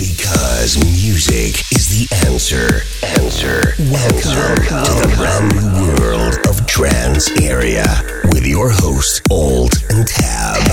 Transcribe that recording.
Because music is the answer. Answer. Welcome to the brand new world of Trans Area with your host, Old and Tab.